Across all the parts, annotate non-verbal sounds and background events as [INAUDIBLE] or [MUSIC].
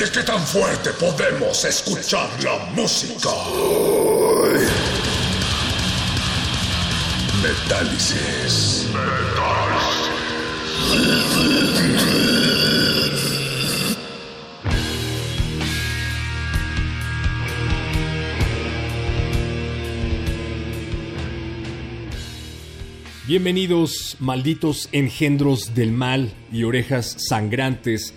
¿De qué tan fuerte podemos escuchar la música? Metálisis. Bienvenidos, malditos engendros del mal y orejas sangrantes,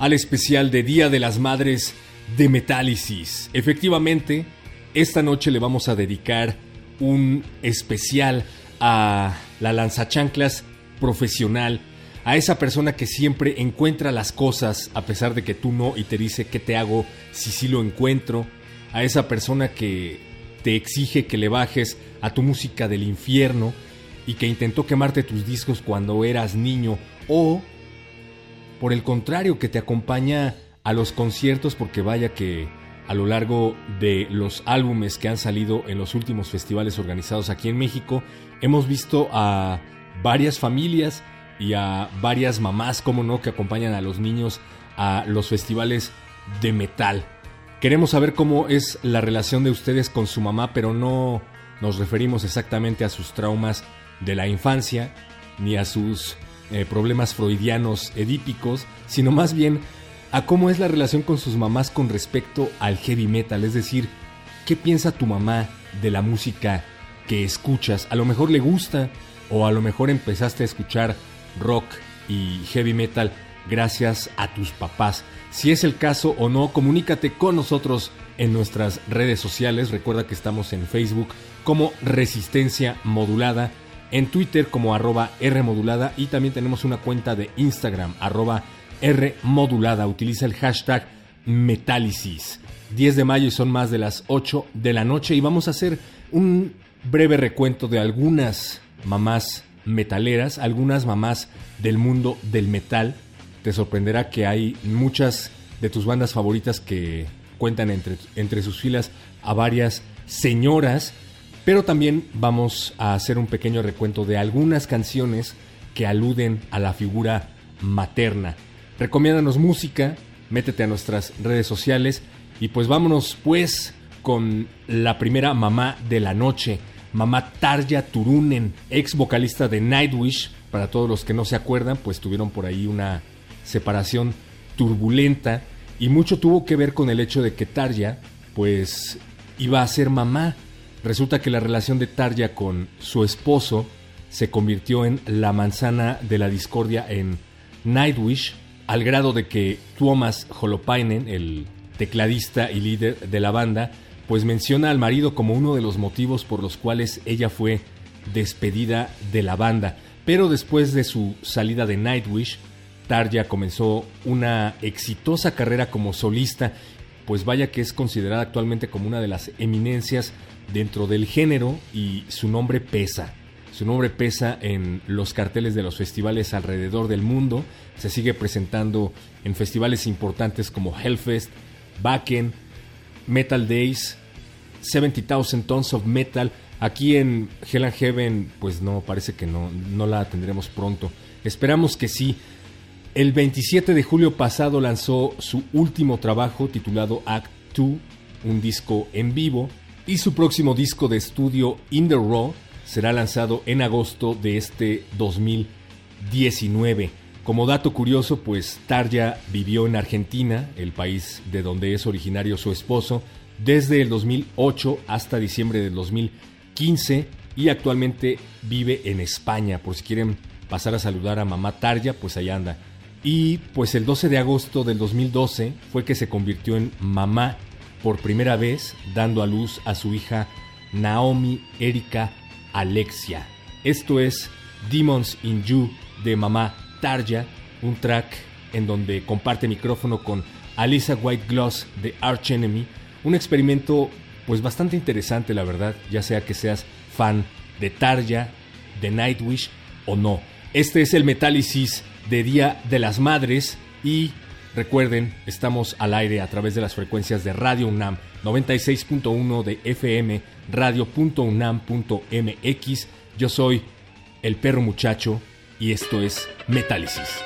al especial de Día de las Madres de Metálisis. Efectivamente, esta noche le vamos a dedicar un especial a la lanzachanclas profesional, a esa persona que siempre encuentra las cosas a pesar de que tú no y te dice qué te hago si sí lo encuentro, a esa persona que te exige que le bajes a tu música del infierno, y que intentó quemarte tus discos cuando eras niño o por el contrario que te acompaña a los conciertos porque vaya que a lo largo de los álbumes que han salido en los últimos festivales organizados aquí en México hemos visto a varias familias y a varias mamás, como no, que acompañan a los niños a los festivales de metal. Queremos saber cómo es la relación de ustedes con su mamá, pero no nos referimos exactamente a sus traumas de la infancia, ni a sus eh, problemas freudianos edípicos, sino más bien a cómo es la relación con sus mamás con respecto al heavy metal, es decir, qué piensa tu mamá de la música que escuchas, a lo mejor le gusta o a lo mejor empezaste a escuchar rock y heavy metal gracias a tus papás. Si es el caso o no, comunícate con nosotros en nuestras redes sociales. Recuerda que estamos en Facebook como Resistencia Modulada en Twitter como arroba Rmodulada y también tenemos una cuenta de Instagram arroba Rmodulada. Utiliza el hashtag Metálisis. 10 de mayo y son más de las 8 de la noche y vamos a hacer un breve recuento de algunas mamás metaleras, algunas mamás del mundo del metal. Te sorprenderá que hay muchas de tus bandas favoritas que cuentan entre, entre sus filas a varias señoras pero también vamos a hacer un pequeño recuento de algunas canciones que aluden a la figura materna. Recomiéndanos música, métete a nuestras redes sociales y pues vámonos pues con la primera mamá de la noche, mamá Tarja Turunen, ex vocalista de Nightwish. Para todos los que no se acuerdan, pues tuvieron por ahí una separación turbulenta y mucho tuvo que ver con el hecho de que Tarja pues iba a ser mamá Resulta que la relación de Tarja con su esposo se convirtió en la manzana de la discordia en Nightwish, al grado de que Tuomas Holopainen, el tecladista y líder de la banda, pues menciona al marido como uno de los motivos por los cuales ella fue despedida de la banda. Pero después de su salida de Nightwish, Tarja comenzó una exitosa carrera como solista, pues vaya que es considerada actualmente como una de las eminencias dentro del género y su nombre pesa. Su nombre pesa en los carteles de los festivales alrededor del mundo. Se sigue presentando en festivales importantes como Hellfest, Backen, Metal Days, 70,000 Tons of Metal. Aquí en Hell and Heaven, pues no, parece que no, no la tendremos pronto. Esperamos que sí. El 27 de julio pasado lanzó su último trabajo titulado Act 2, un disco en vivo y su próximo disco de estudio In the Raw será lanzado en agosto de este 2019. Como dato curioso, pues Tarja vivió en Argentina, el país de donde es originario su esposo, desde el 2008 hasta diciembre del 2015 y actualmente vive en España. Por si quieren pasar a saludar a mamá Tarja, pues allá anda. Y pues el 12 de agosto del 2012 fue que se convirtió en mamá por primera vez, dando a luz a su hija Naomi Erika Alexia. Esto es Demons in You de mamá Tarja, un track en donde comparte micrófono con Alisa White Gloss de Arch Enemy, un experimento pues bastante interesante la verdad, ya sea que seas fan de Tarja, de Nightwish o no. Este es el Metálisis de Día de las Madres y recuerden, estamos al aire a través de las frecuencias de Radio UNAM 96.1 de FM, radio.unam.mx. Yo soy el perro muchacho y esto es Metálisis.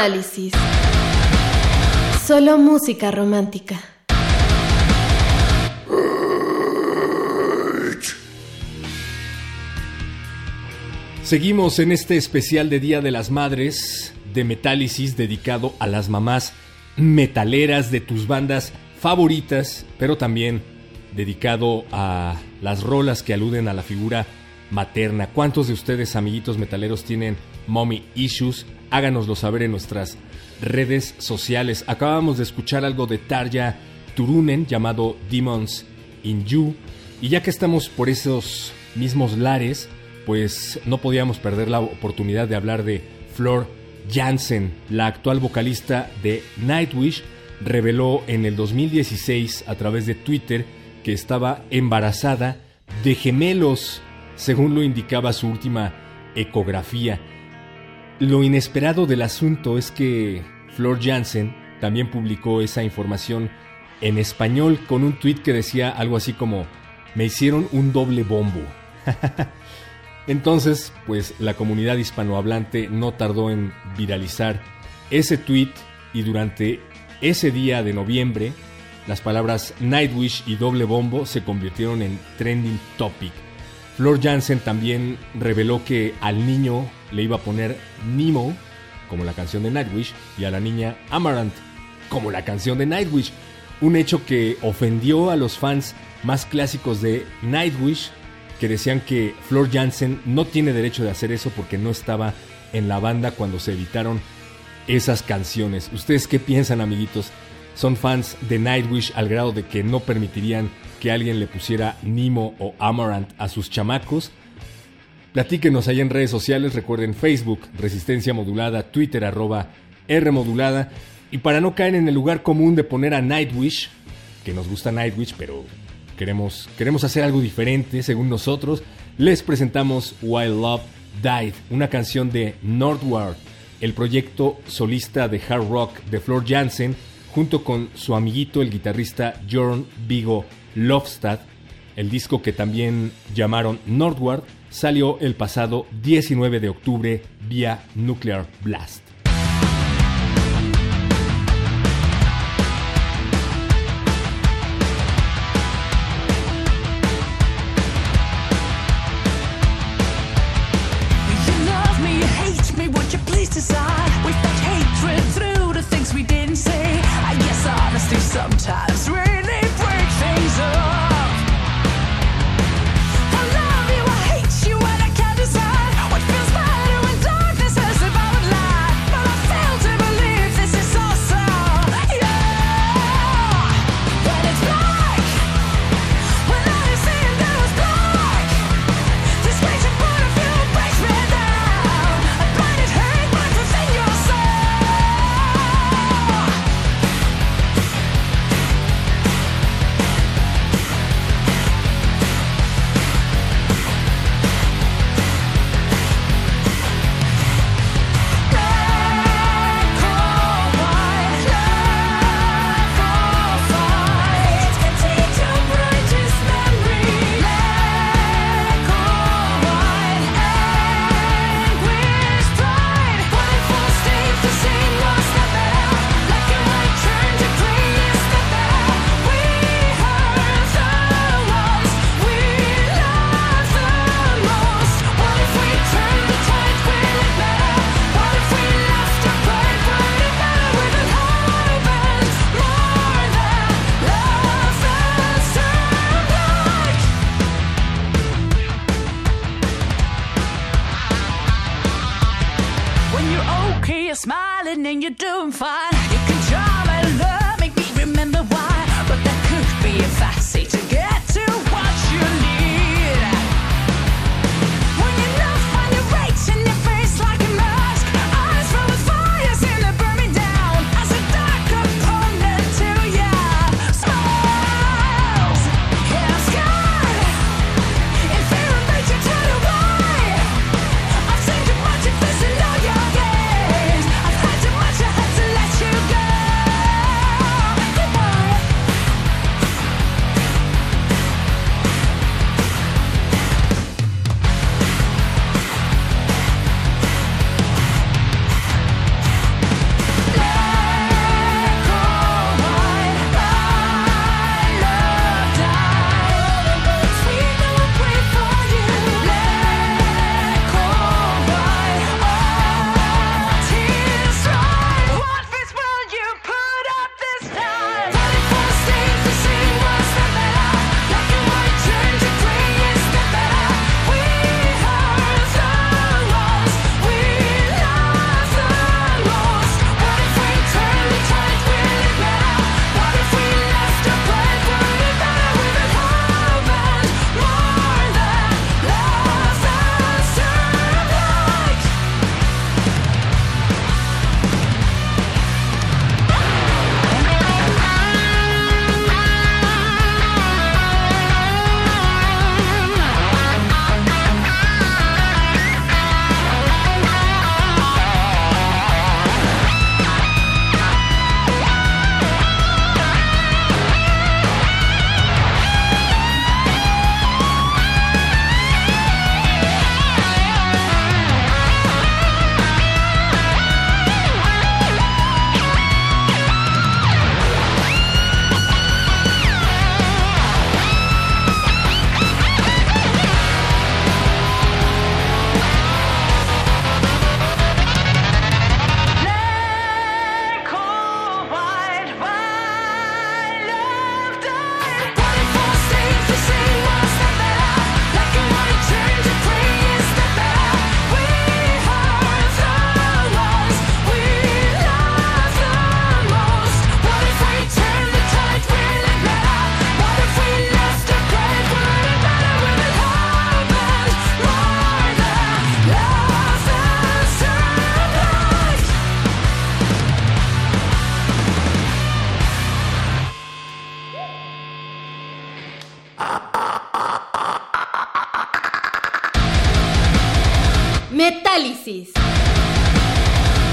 Metálisis. Solo música romántica. Seguimos en este especial de Día de las Madres de Metálisis dedicado a las mamás metaleras de tus bandas favoritas, pero también dedicado a las rolas que aluden a la figura materna. ¿Cuántos de ustedes, amiguitos metaleros, tienen mommy issues? Háganoslo saber en nuestras redes sociales. Acabamos de escuchar algo de Tarja Turunen llamado Demons in You. Y ya que estamos por esos mismos lares, pues no podíamos perder la oportunidad de hablar de Flor Jansen, la actual vocalista de Nightwish, reveló en el 2016 a través de Twitter que estaba embarazada de gemelos, según lo indicaba su última ecografía. Lo inesperado del asunto es que Flor Jansen también publicó esa información en español con un tweet que decía algo así como me hicieron un doble bombo. [LAUGHS] Entonces, pues la comunidad hispanohablante no tardó en viralizar ese tweet y durante ese día de noviembre las palabras Nightwish y doble bombo se convirtieron en trending topic. Flor Jansen también reveló que al niño le iba a poner Nemo, como la canción de Nightwish, y a la niña Amaranth, como la canción de Nightwish. Un hecho que ofendió a los fans más clásicos de Nightwish, que decían que Flor Jansen no tiene derecho de hacer eso porque no estaba en la banda cuando se editaron esas canciones. ¿Ustedes qué piensan, amiguitos? ¿Son fans de Nightwish al grado de que no permitirían que alguien le pusiera Nemo o Amaranth a sus chamacos? Platíquenos ahí en redes sociales, recuerden Facebook, Resistencia Modulada, Twitter arroba R Modulada. Y para no caer en el lugar común de poner a Nightwish, que nos gusta Nightwish, pero queremos, queremos hacer algo diferente según nosotros, les presentamos While Love Died, una canción de Northward, el proyecto solista de hard rock de Flor Jansen, junto con su amiguito el guitarrista Jorn Vigo Lofstad. El disco que también llamaron Northward salió el pasado 19 de octubre vía Nuclear Blast.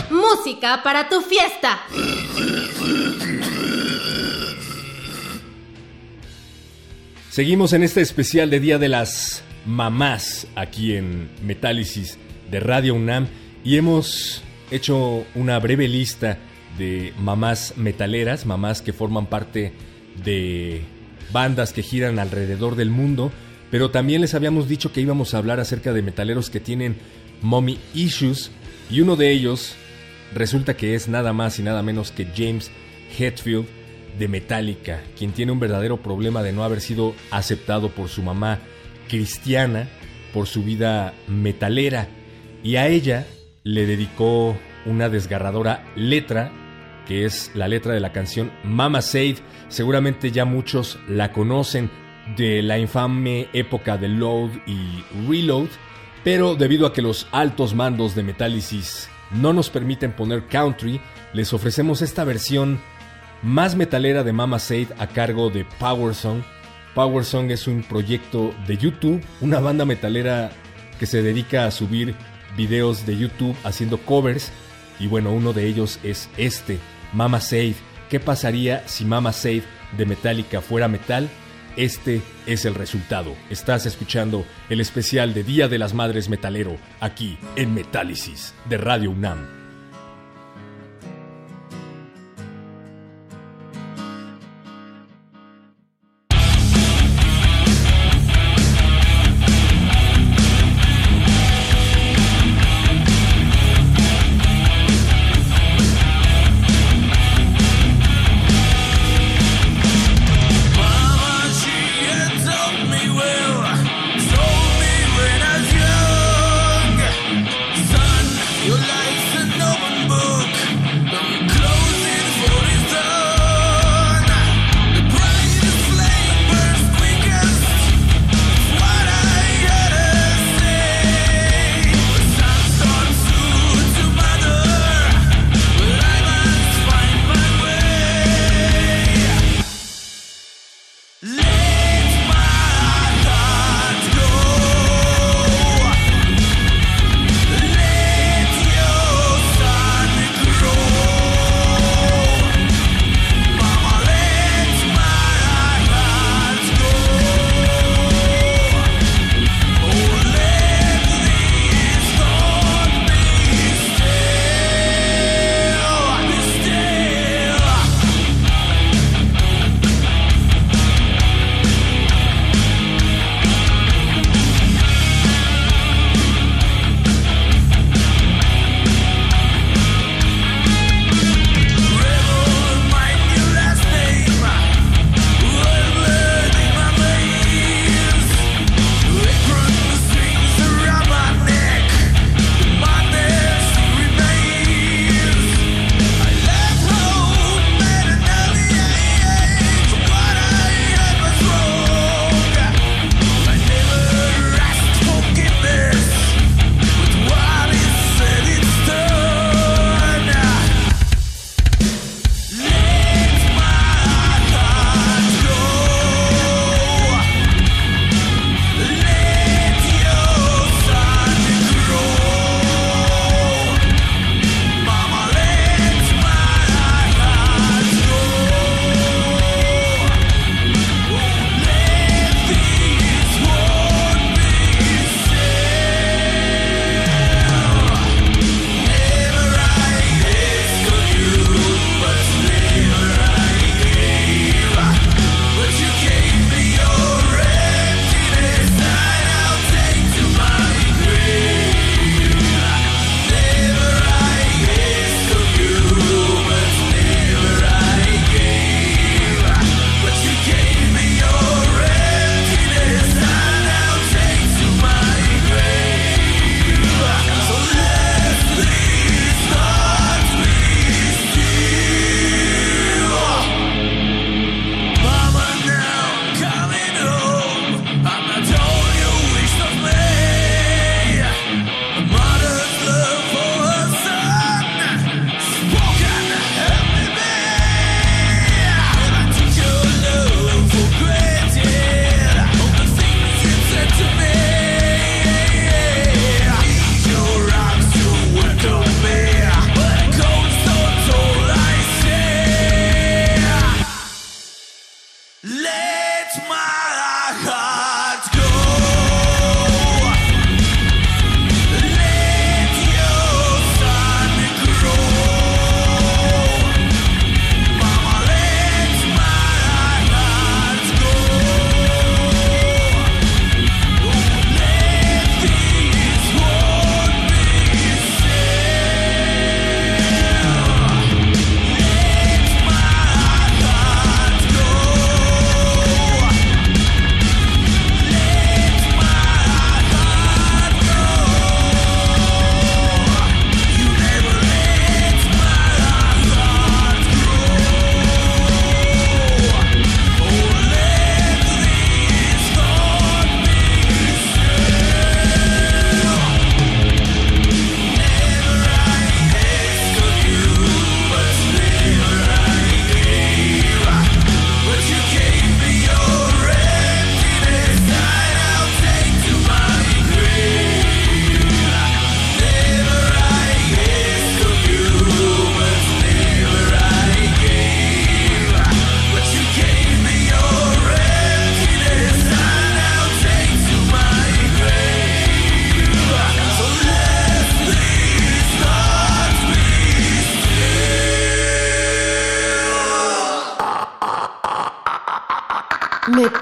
Música para tu fiesta. Seguimos en este especial de Día de las Mamás aquí en Metálisis de Radio UNAM y hemos hecho una breve lista de mamás metaleras, mamás que forman parte de bandas que giran alrededor del mundo, pero también les habíamos dicho que íbamos a hablar acerca de metaleros que tienen mommy issues y uno de ellos resulta que es nada más y nada menos que James Hetfield de Metallica, quien tiene un verdadero problema de no haber sido aceptado por su mamá cristiana por su vida metalera y a ella le dedicó una desgarradora letra que es la letra de la canción Mama Said. Seguramente ya muchos la conocen de la infame época de Load y Reload, pero debido a que los altos mandos de Metálisis no nos permiten poner country, les ofrecemos esta versión más metalera de Mama Said a cargo de Power Song. Power Song es un proyecto de YouTube, una banda metalera que se dedica a subir videos de YouTube haciendo covers y bueno, uno de ellos es este, Mama Said. ¿Qué pasaría si Mama Said de Metallica fuera metal? Este es el resultado. Estás escuchando el especial de Día de las Madres Metalero aquí en Metálisis de Radio UNAM.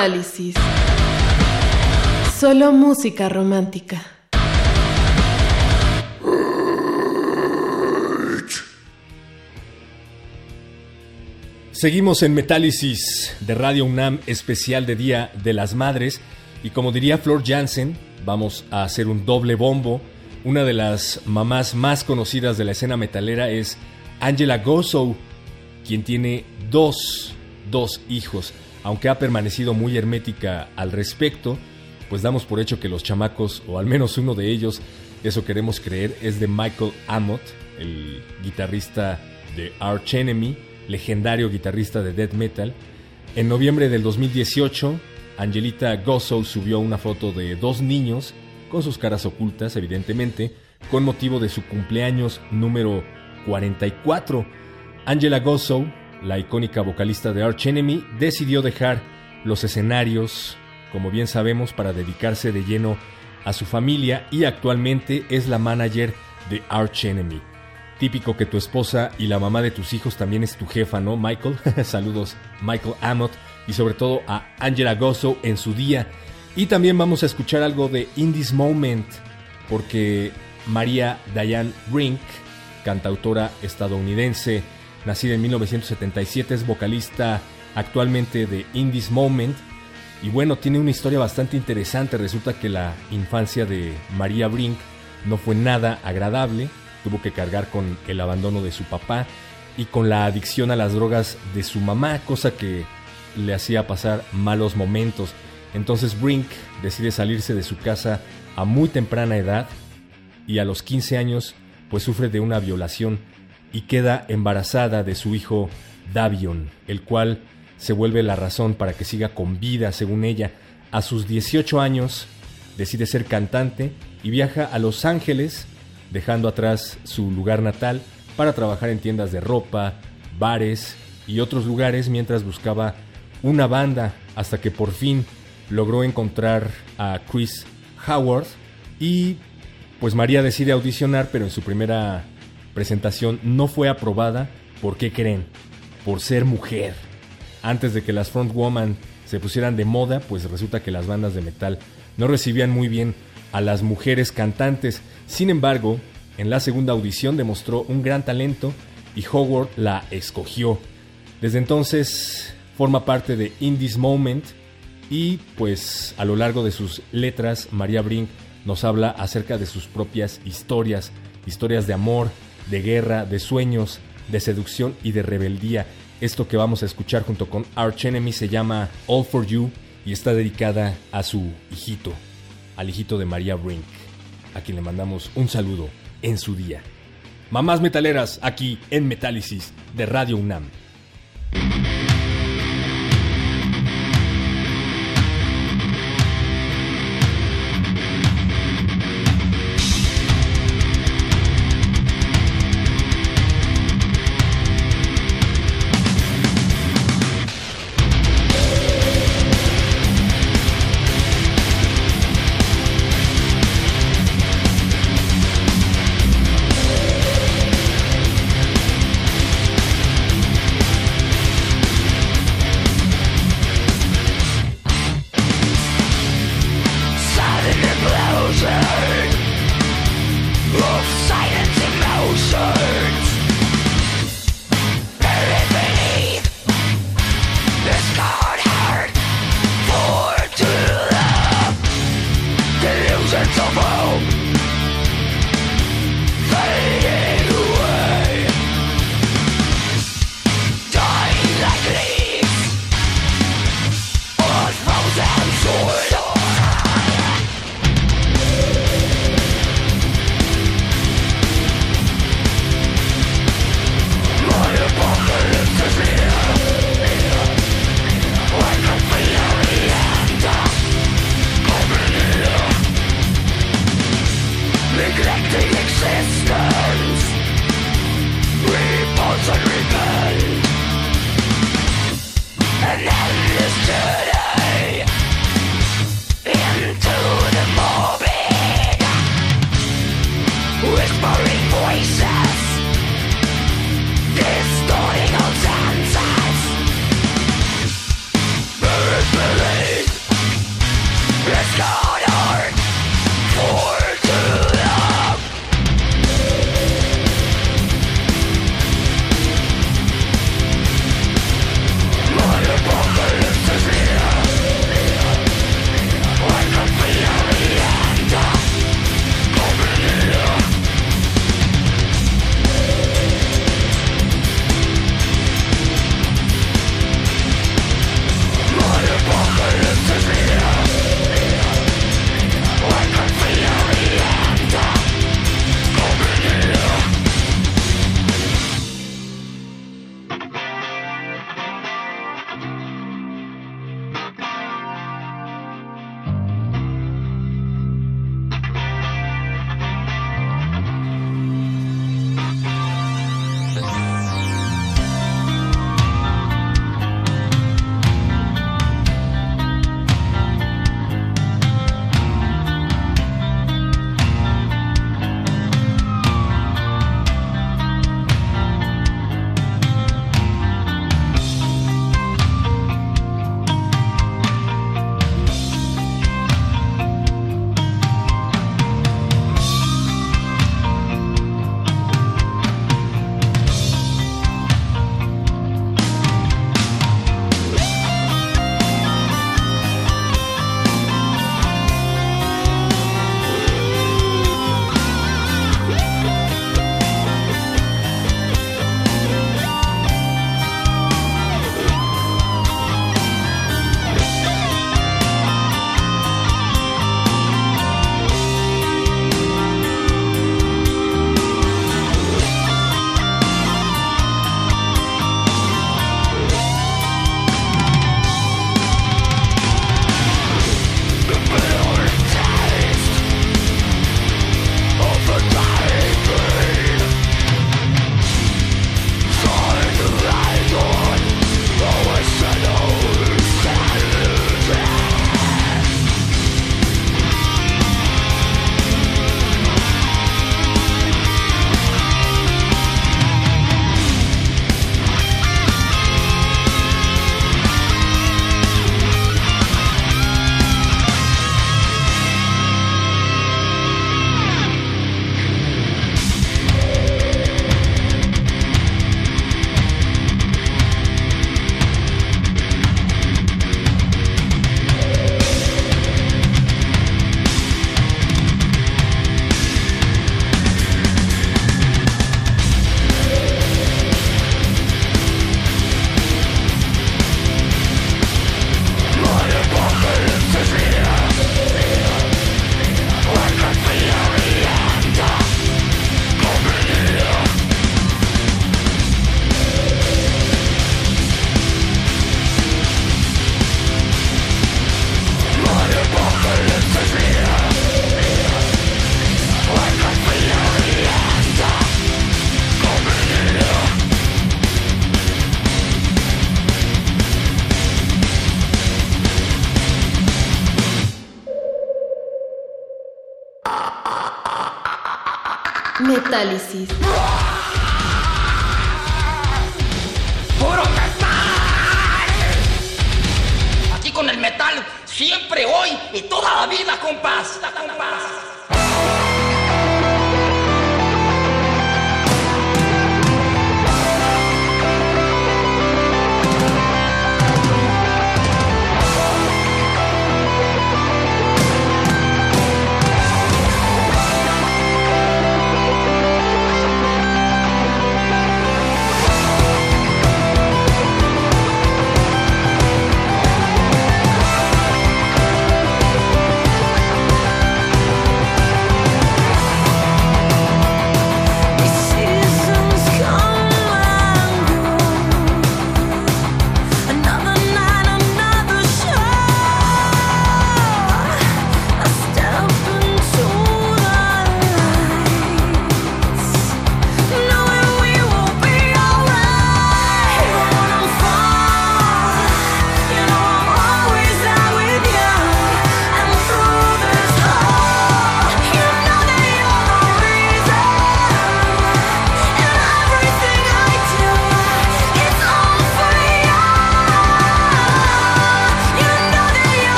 Metálisis. Solo música romántica. Seguimos en Metálisis de Radio UNAM especial de Día de las Madres y como diría Flor Jansen, vamos a hacer un doble bombo. Una de las mamás más conocidas de la escena metalera es Angela Gossow, quien tiene dos, dos hijos aunque ha permanecido muy hermética al respecto, pues damos por hecho que los chamacos, o al menos uno de ellos, eso queremos creer, es de Michael Amott, el guitarrista de Arch Enemy, legendario guitarrista de death metal. En noviembre del 2018, Angelita Gossow subió una foto de dos niños, con sus caras ocultas, evidentemente, con motivo de su cumpleaños número 44. Angela Gossow la icónica vocalista de Arch Enemy, decidió dejar los escenarios, como bien sabemos, para dedicarse de lleno a su familia y actualmente es la manager de Arch Enemy. Típico que tu esposa y la mamá de tus hijos también es tu jefa, ¿no, Michael? [LAUGHS] Saludos, Michael Amott, y sobre todo a Angela Gozo en su día. Y también vamos a escuchar algo de In This Moment, porque María Diane Rink, cantautora estadounidense, nacida en 1977, es vocalista actualmente de In This Moment. Y bueno, tiene una historia bastante interesante. Resulta que la infancia de María Brink no fue nada agradable. Tuvo que cargar con el abandono de su papá y con la adicción a las drogas de su mamá, cosa que le hacía pasar malos momentos. Entonces Brink decide salirse de su casa a muy temprana edad y a los 15 años pues sufre de una violación y queda embarazada de su hijo Davion, el cual se vuelve la razón para que siga con vida, según ella. A sus 18 años decide ser cantante y viaja a Los Ángeles, dejando atrás su lugar natal para trabajar en tiendas de ropa, bares y otros lugares mientras buscaba una banda hasta que por fin logró encontrar a Chris Howard y pues María decide audicionar, pero en su primera presentación no fue aprobada. ¿Por qué creen? Por ser mujer. Antes de que las frontwoman se pusieran de moda, pues resulta que las bandas de metal no recibían muy bien a las mujeres cantantes. Sin embargo, en la segunda audición demostró un gran talento y Howard la escogió. Desde entonces forma parte de In This Moment y pues a lo largo de sus letras María Brink nos habla acerca de sus propias historias, historias de amor, de guerra, de sueños, de seducción y de rebeldía. Esto que vamos a escuchar junto con Arch Enemy se llama All for You y está dedicada a su hijito, al hijito de María Brink, a quien le mandamos un saludo en su día. Mamás metaleras aquí en Metálisis de Radio UNAM.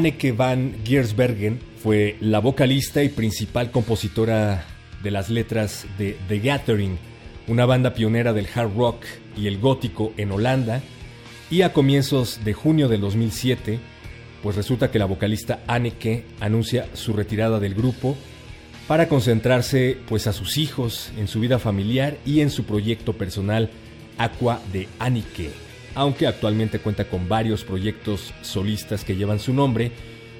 Anneke van Giersbergen fue la vocalista y principal compositora de las letras de The Gathering, una banda pionera del hard rock y el gótico en Holanda, y a comienzos de junio del 2007, pues resulta que la vocalista Anneke anuncia su retirada del grupo para concentrarse pues a sus hijos, en su vida familiar y en su proyecto personal Aqua de Anneke, aunque actualmente cuenta con varios proyectos solistas que llevan su nombre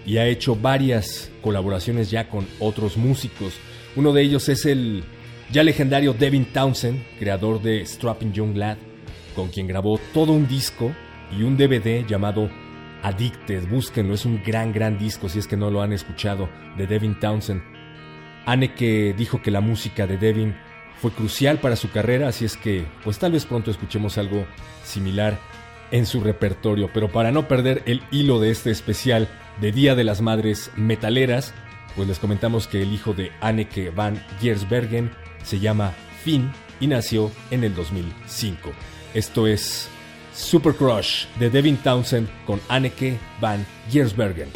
y ha hecho varias colaboraciones ya con otros músicos. Uno de ellos es el ya legendario Devin Townsend, creador de Strapping Young Lad, con quien grabó todo un disco y un DVD llamado Addicted. Búsquenlo, es un gran, gran disco si es que no lo han escuchado, de Devin Townsend. Anneke dijo que la música de Devin fue crucial para su carrera, así es que pues tal vez pronto escuchemos algo similar en su repertorio. Pero para no perder el hilo de este especial de Día de las Madres Metaleras, pues les comentamos que el hijo de Anneke van Giersbergen se llama Finn y nació en el 2005. Esto es Super Crush de Devin Townsend con Anneke van Giersbergen.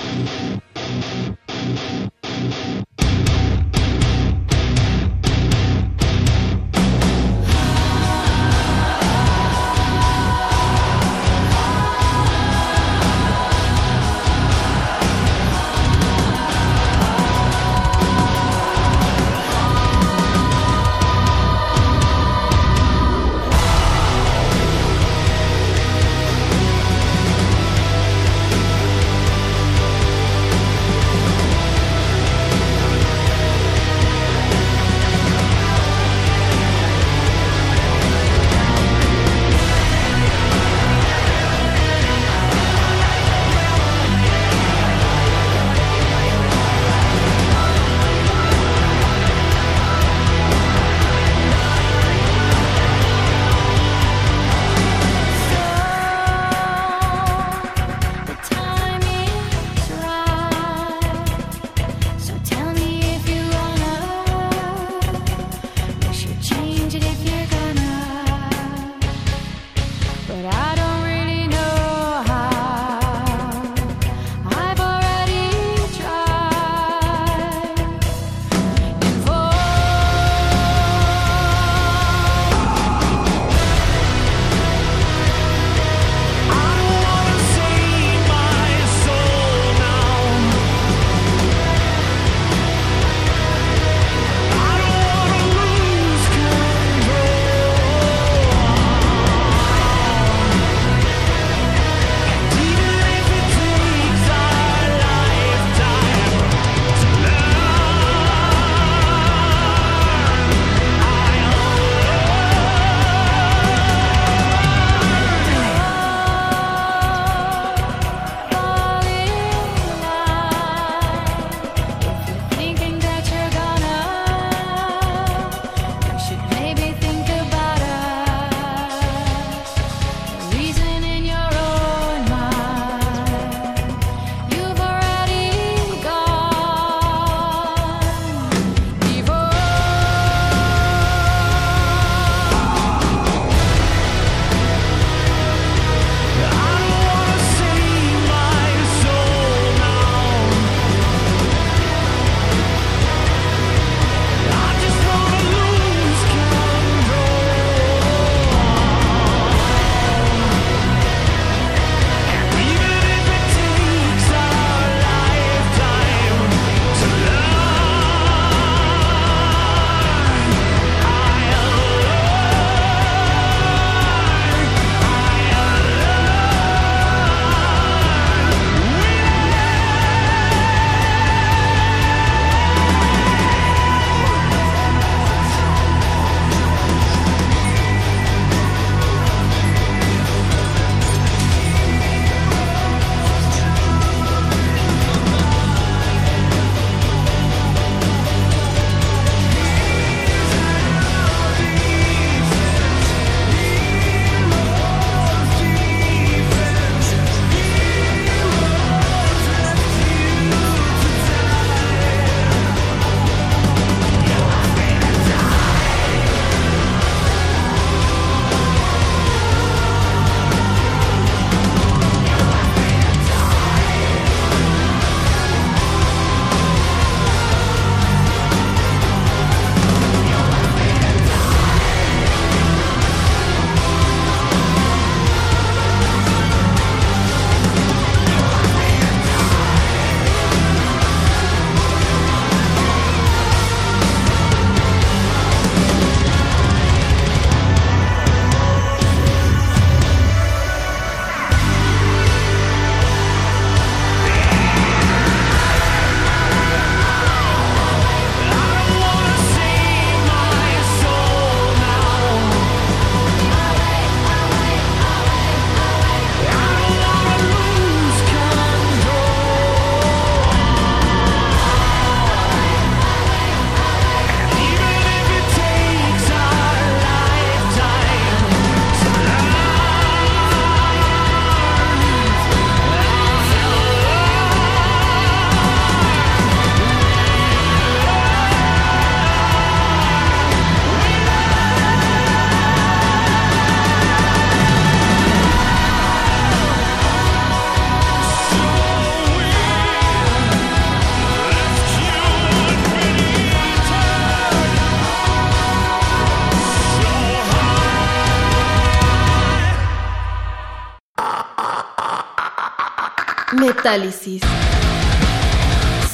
Metálisis.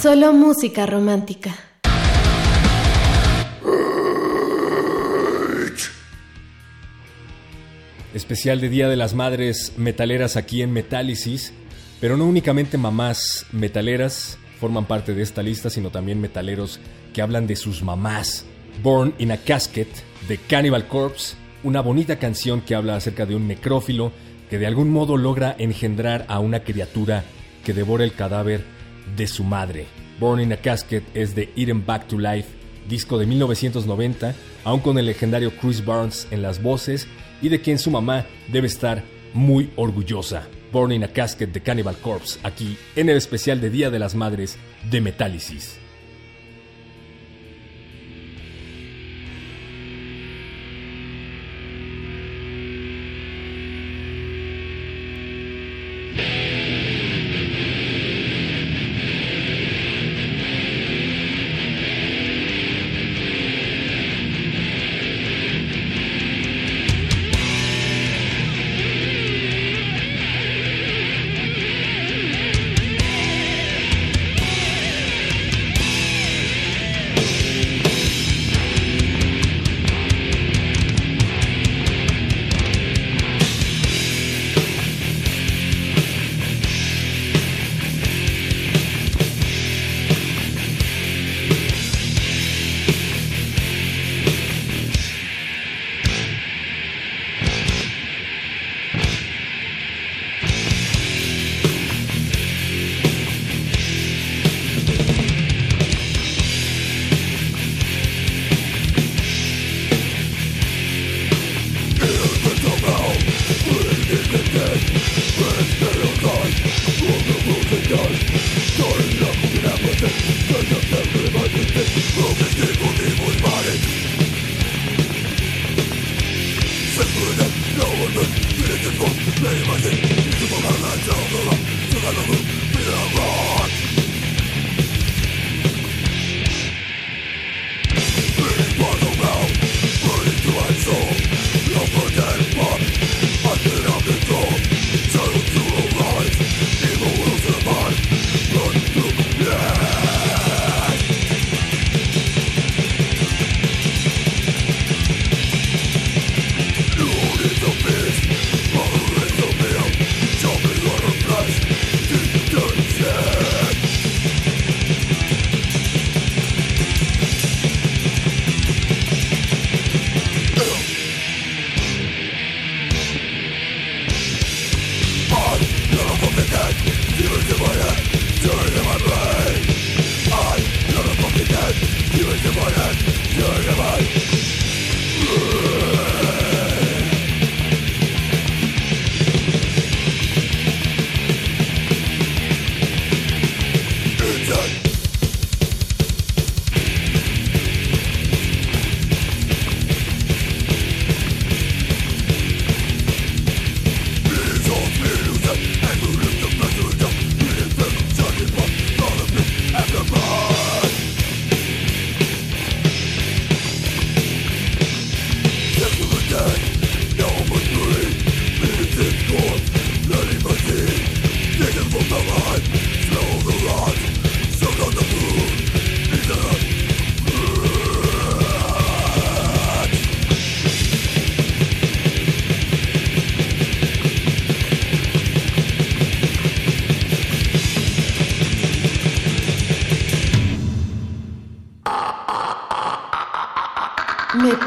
Solo música romántica. Especial de Día de las Madres Metaleras aquí en Metálisis, pero no únicamente mamás metaleras forman parte de esta lista, sino también metaleros que hablan de sus mamás. Born in a Casket de Cannibal Corpse, una bonita canción que habla acerca de un necrófilo que de algún modo logra engendrar a una criatura que devora el cadáver de su madre. Born in a Casket es de Eaten Back to Life, disco de 1990, aún con el legendario Chris Barnes en las voces y de quien su mamá debe estar muy orgullosa. Born in a Casket de Cannibal Corpse, aquí en el especial de Día de las Madres de Metálisis.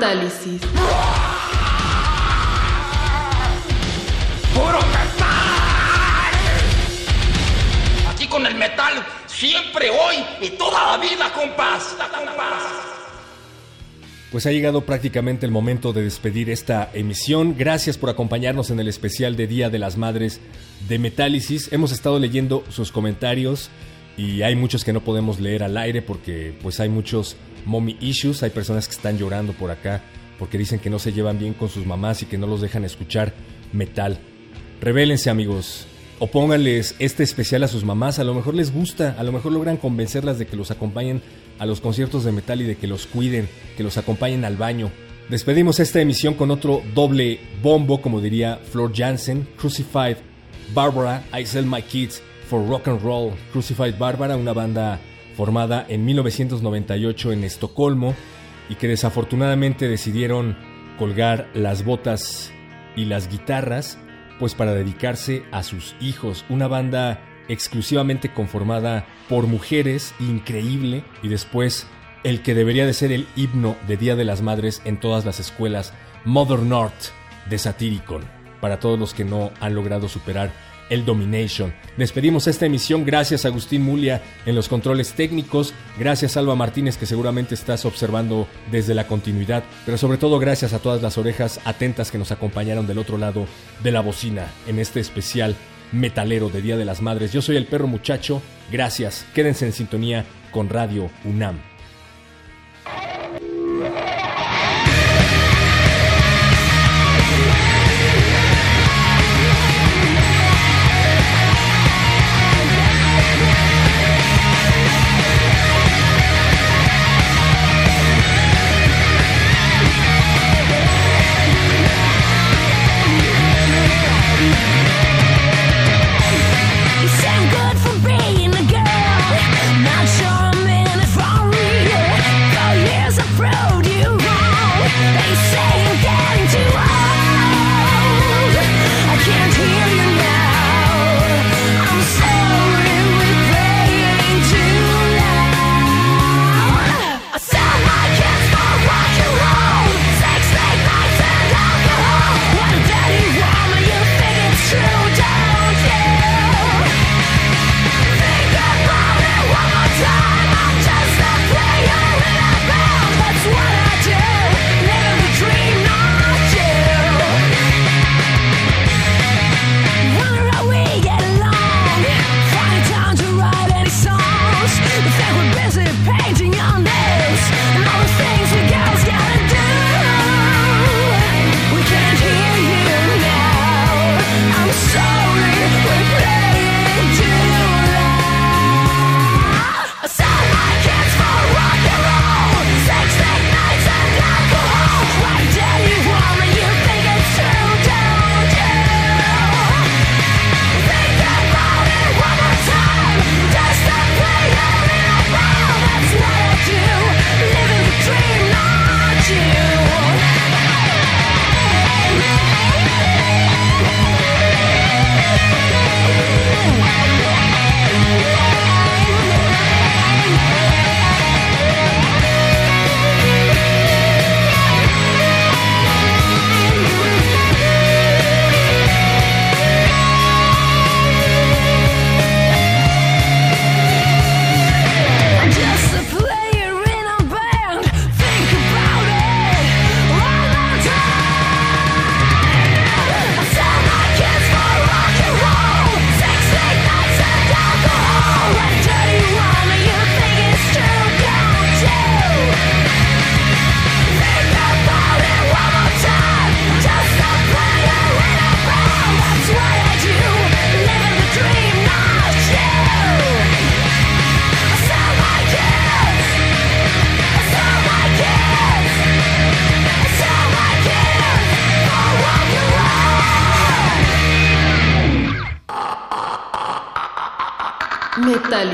Metálisis. ¡Puro metal! Aquí con el metal, siempre, hoy y toda la vida, compás. compás. Pues ha llegado prácticamente el momento de despedir esta emisión. Gracias por acompañarnos en el especial de Día de las Madres de Metálisis. Hemos estado leyendo sus comentarios y hay muchos que no podemos leer al aire porque pues hay muchos mommy issues, hay personas que están llorando por acá porque dicen que no se llevan bien con sus mamás y que no los dejan escuchar metal. Revélense amigos, o pónganles este especial a sus mamás, a lo mejor les gusta, a lo mejor logran convencerlas de que los acompañen a los conciertos de metal y de que los cuiden, que los acompañen al baño. Despedimos esta emisión con otro doble bombo, como diría Flor Jansen, Crucified, Barbara, I Sell My Kids for Rock and Roll, Crucified Barbara, una banda formada en 1998 en Estocolmo y que desafortunadamente decidieron colgar las botas y las guitarras pues para dedicarse a sus hijos, una banda exclusivamente conformada por mujeres, increíble, y después el que debería de ser el himno de Día de las Madres en todas las escuelas, Mother North de Satyricon, para todos los que no han logrado superar el Domination. Despedimos esta emisión. Gracias Agustín Mulia en los controles técnicos. Gracias Alba Martínez que seguramente estás observando desde la continuidad. Pero sobre todo gracias a todas las orejas atentas que nos acompañaron del otro lado de la bocina en este especial metalero de Día de las Madres. Yo soy el perro muchacho. Gracias. Quédense en sintonía con Radio UNAM.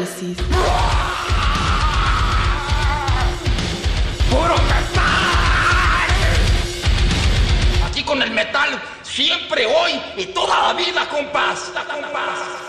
Génesis. ¡Puro metal! Aquí con el metal, siempre, hoy y toda la vida, compás. Compás.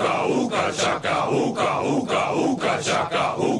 uka, uka, chaka, uka, uka, uka, chaka, uka.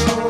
show.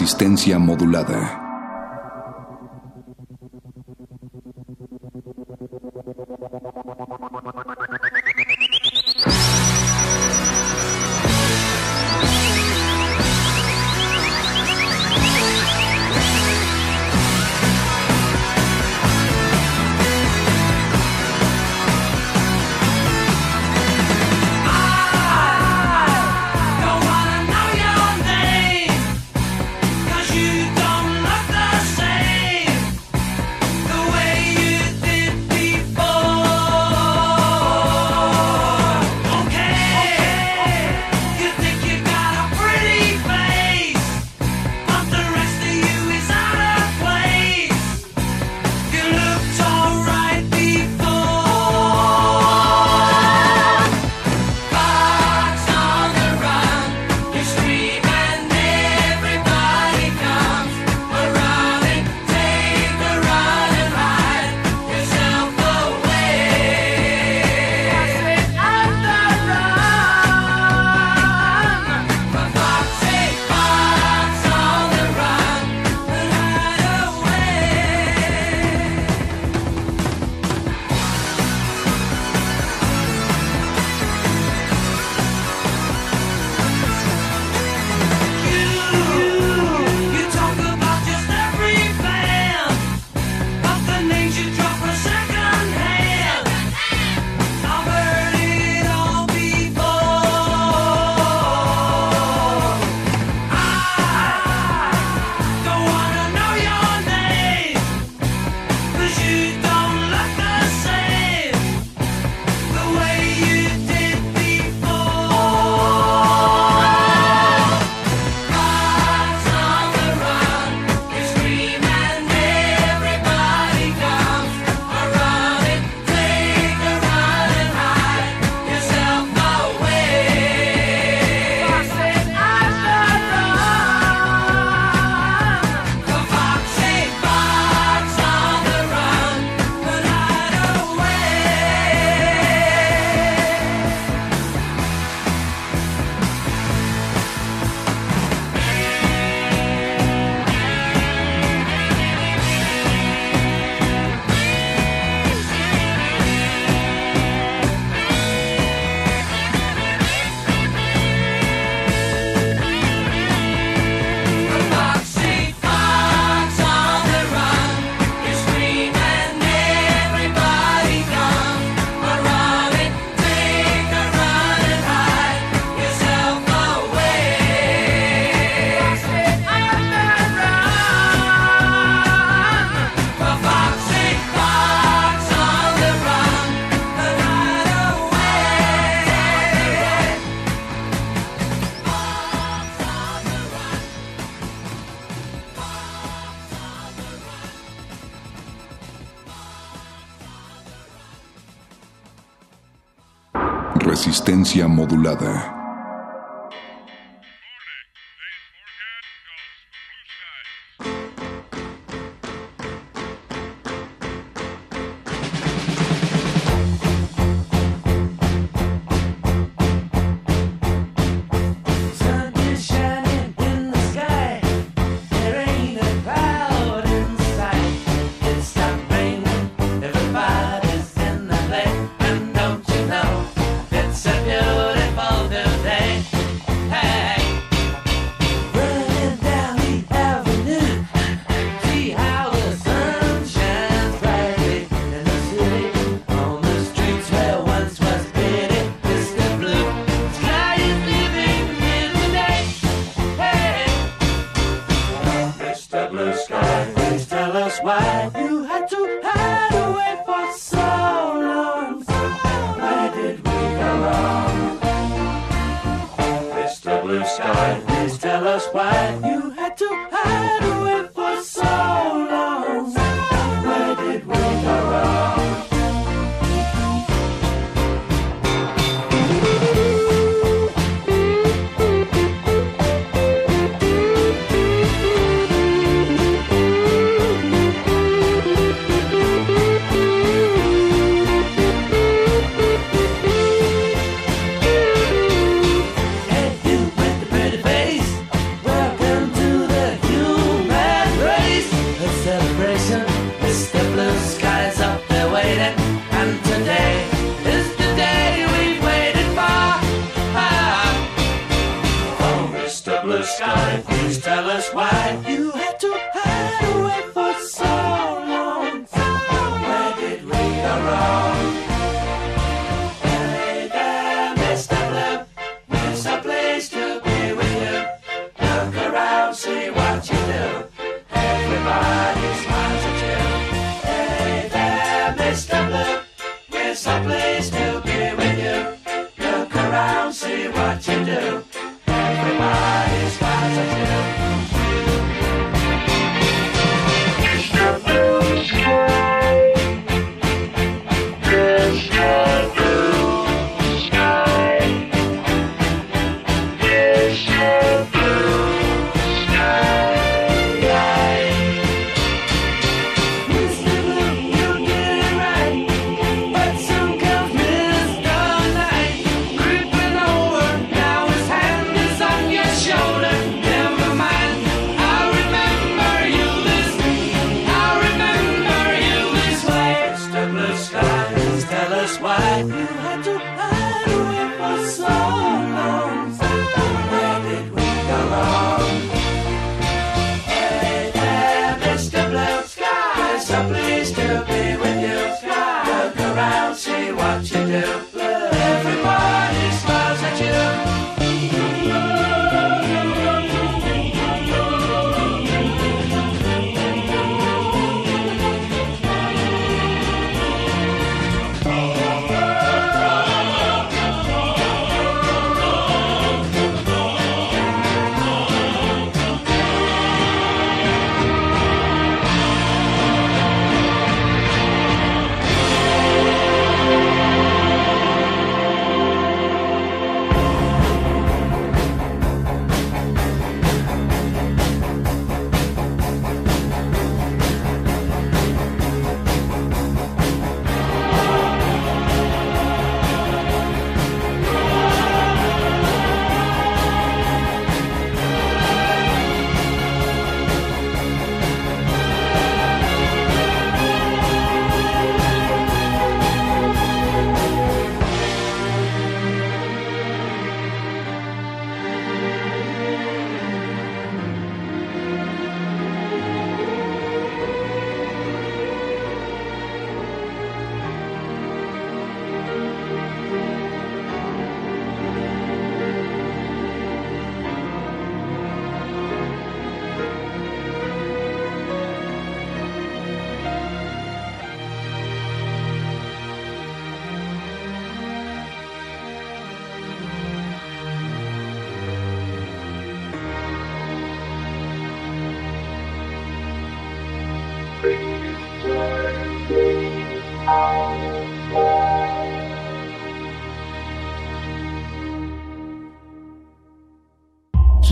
Resistencia modulada.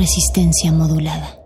Resistencia modulada.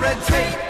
Red tape.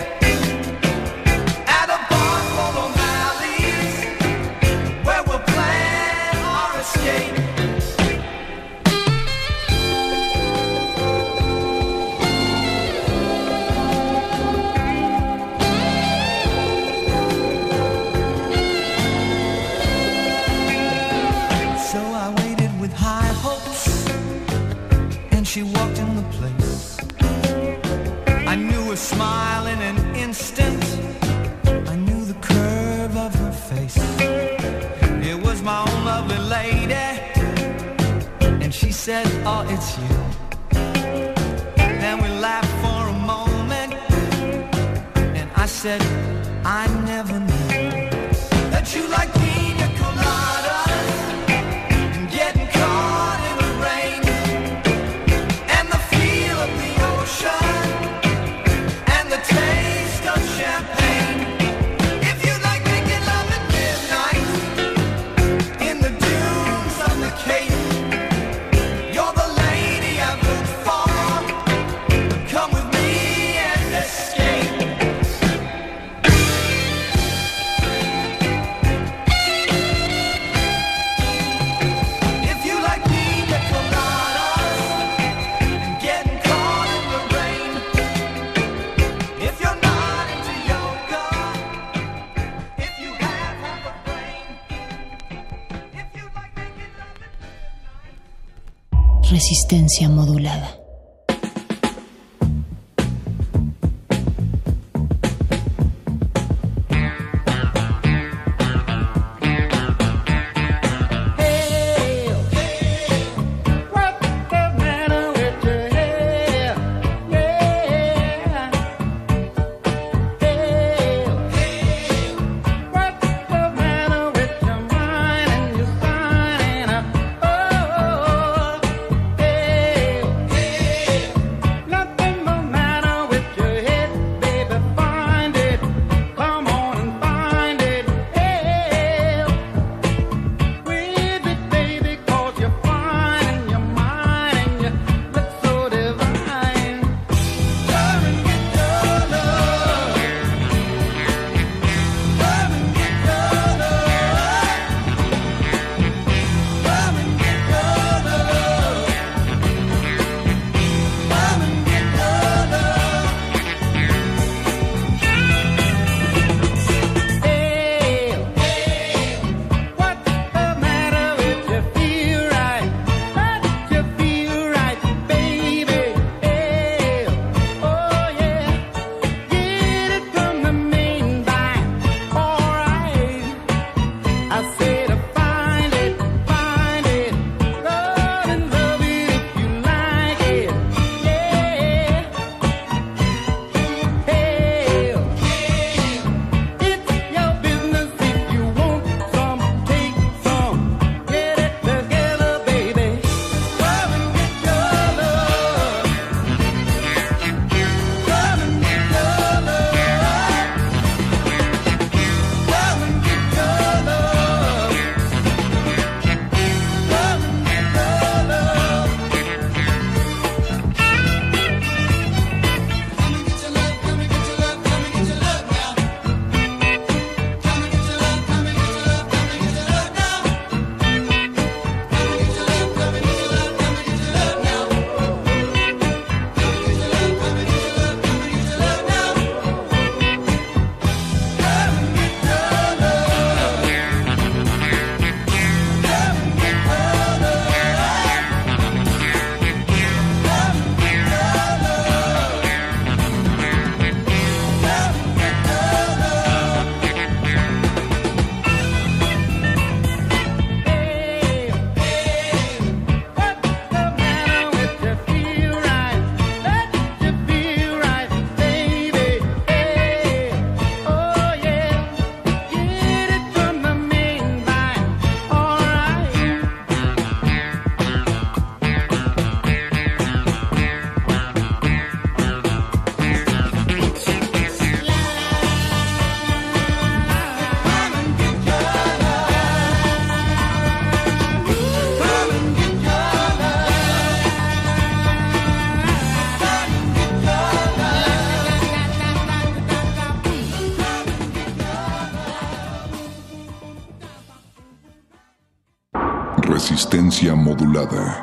Resistencia modulada. Resistencia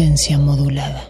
Resistencia modulada.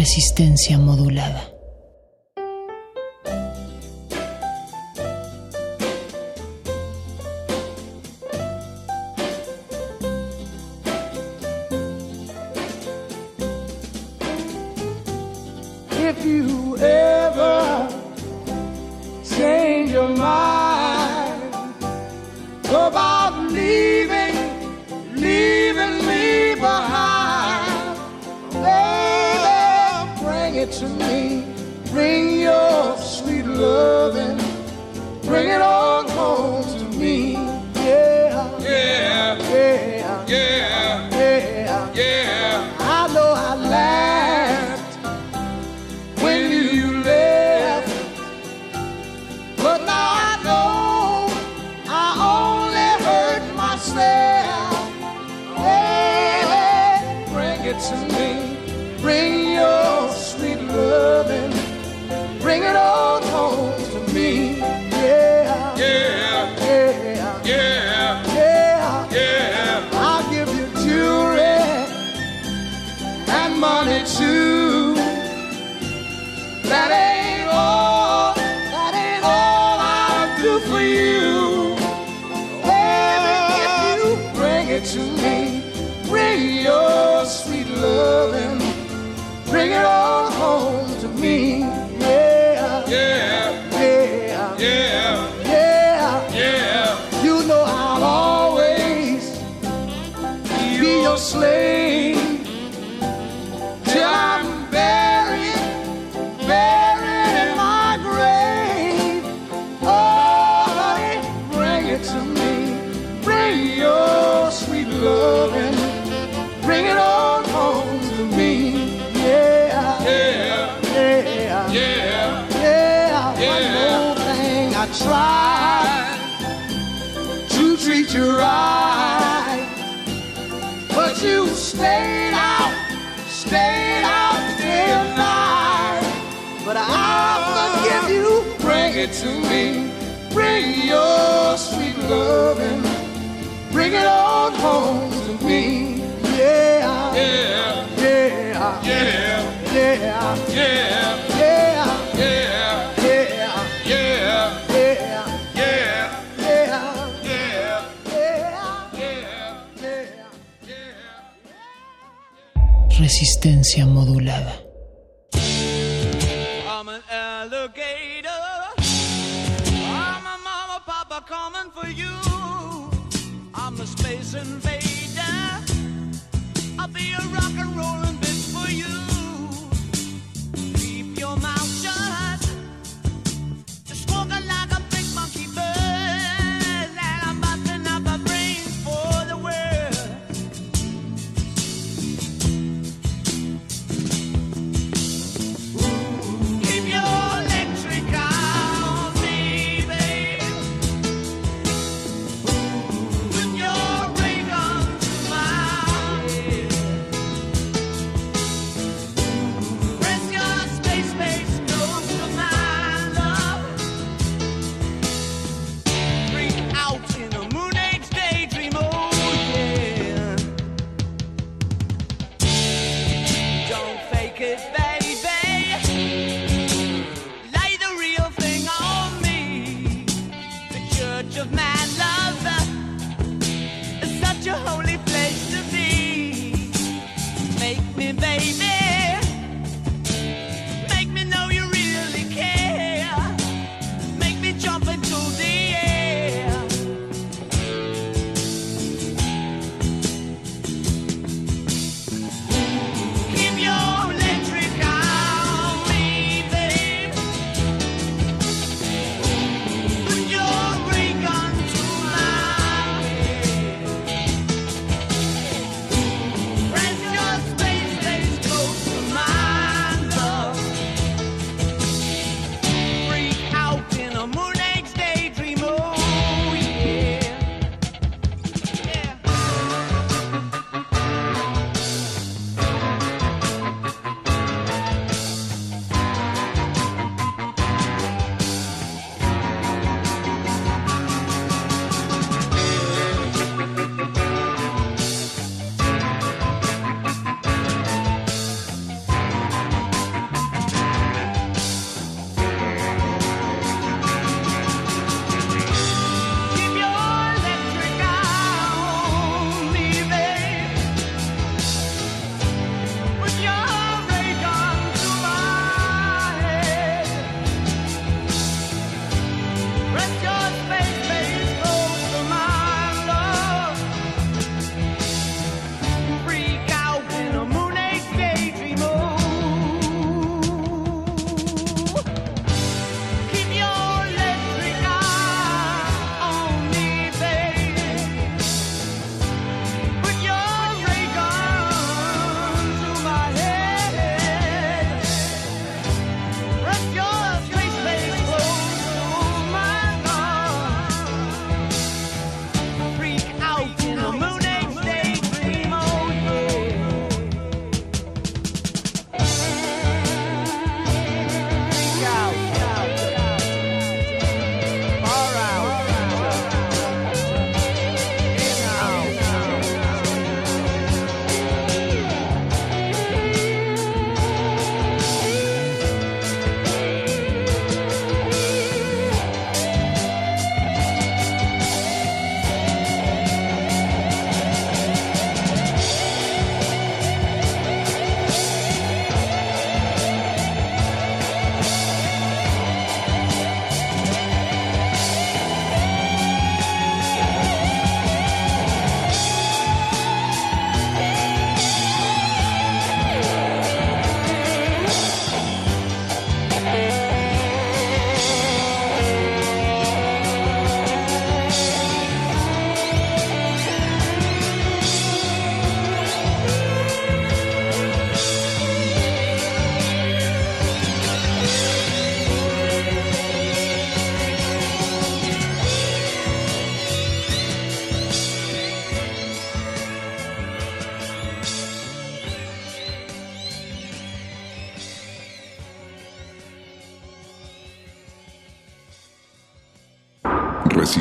resistencia modulada. Resistencia modulada.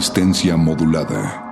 Resistencia modulada.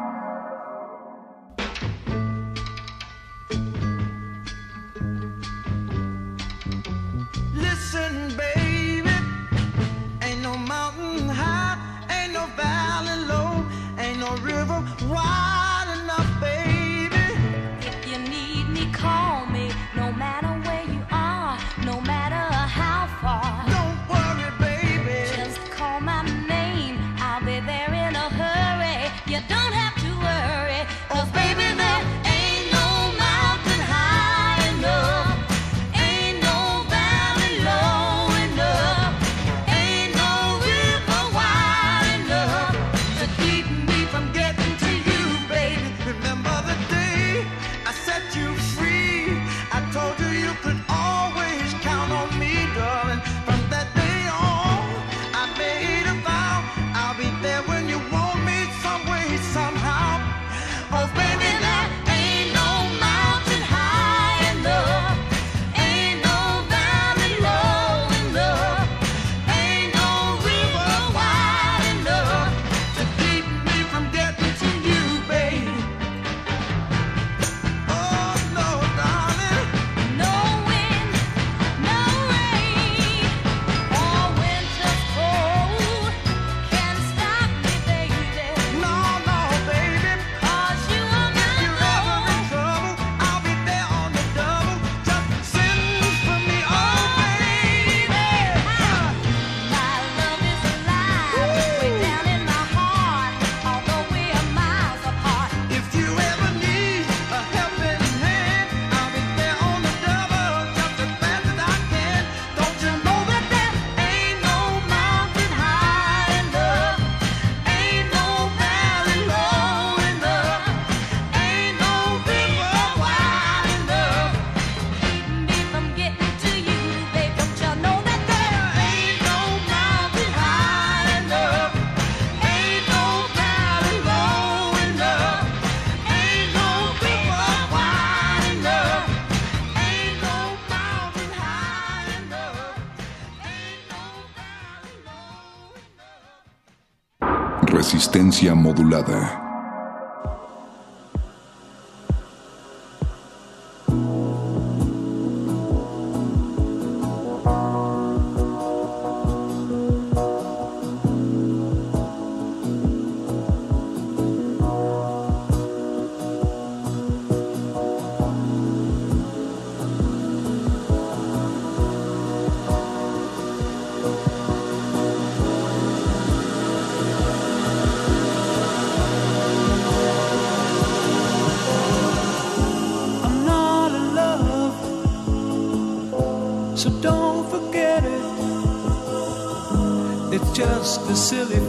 Modulada. Just a silly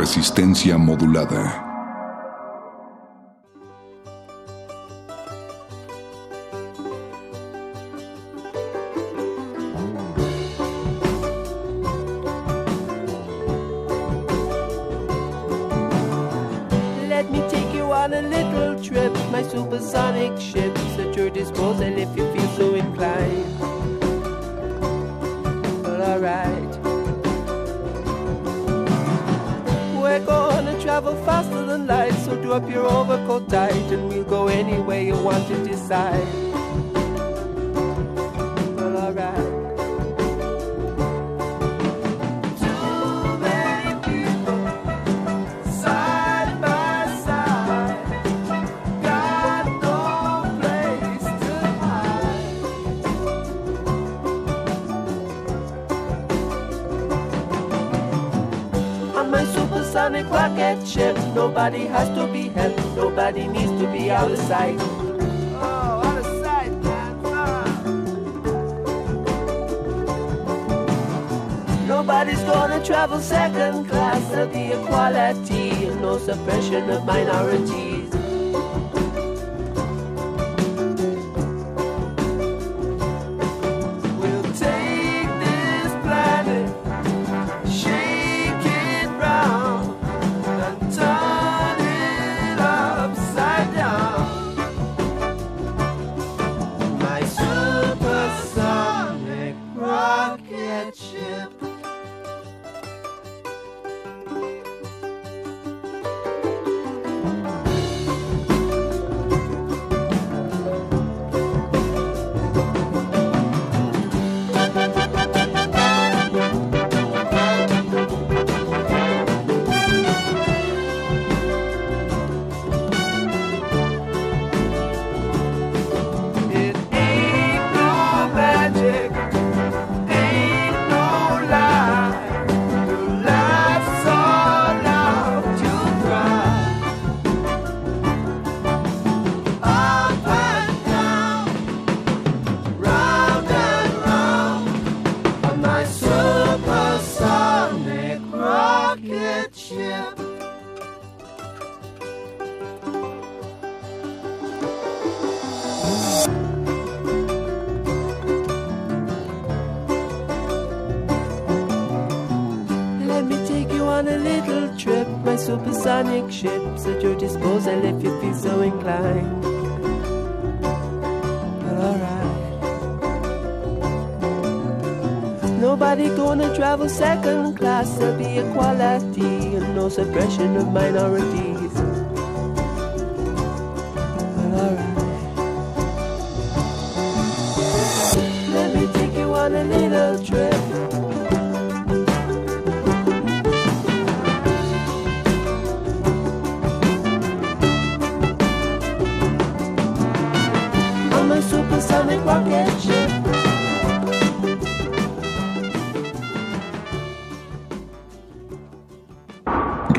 Resistencia modulada. stops at your disposal if you feel so inclined. But alright. Nobody gonna travel second class, there'll be equality and no suppression of minorities.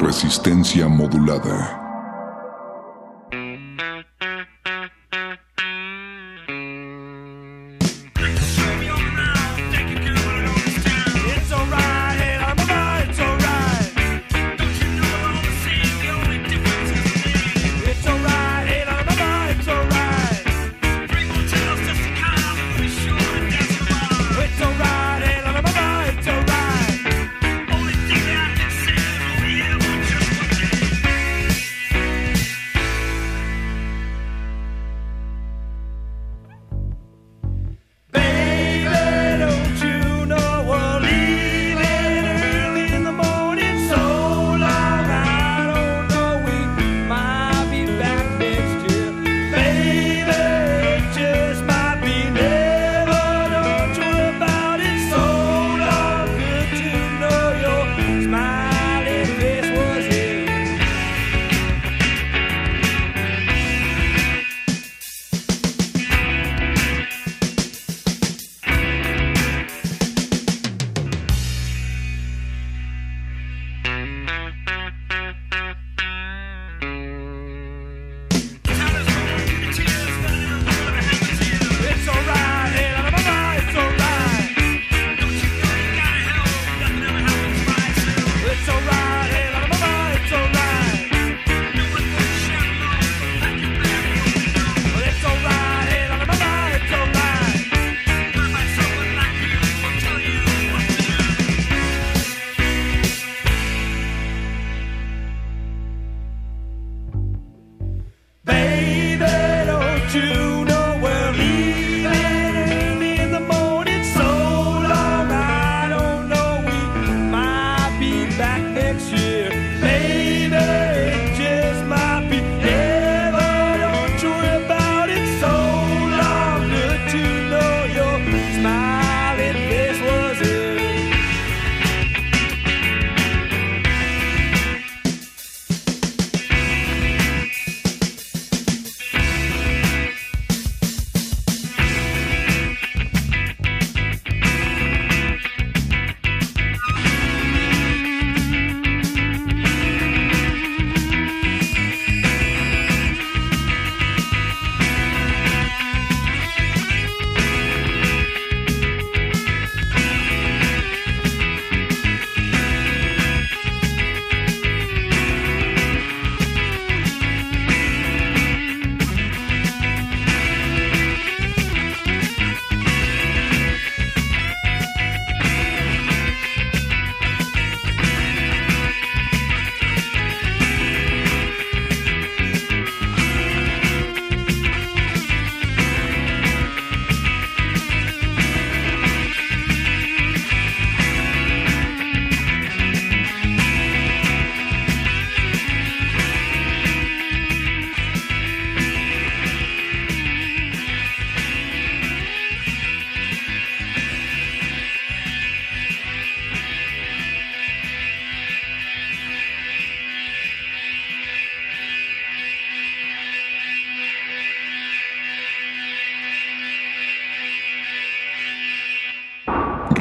Resistencia modulada.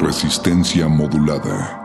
Resistencia modulada.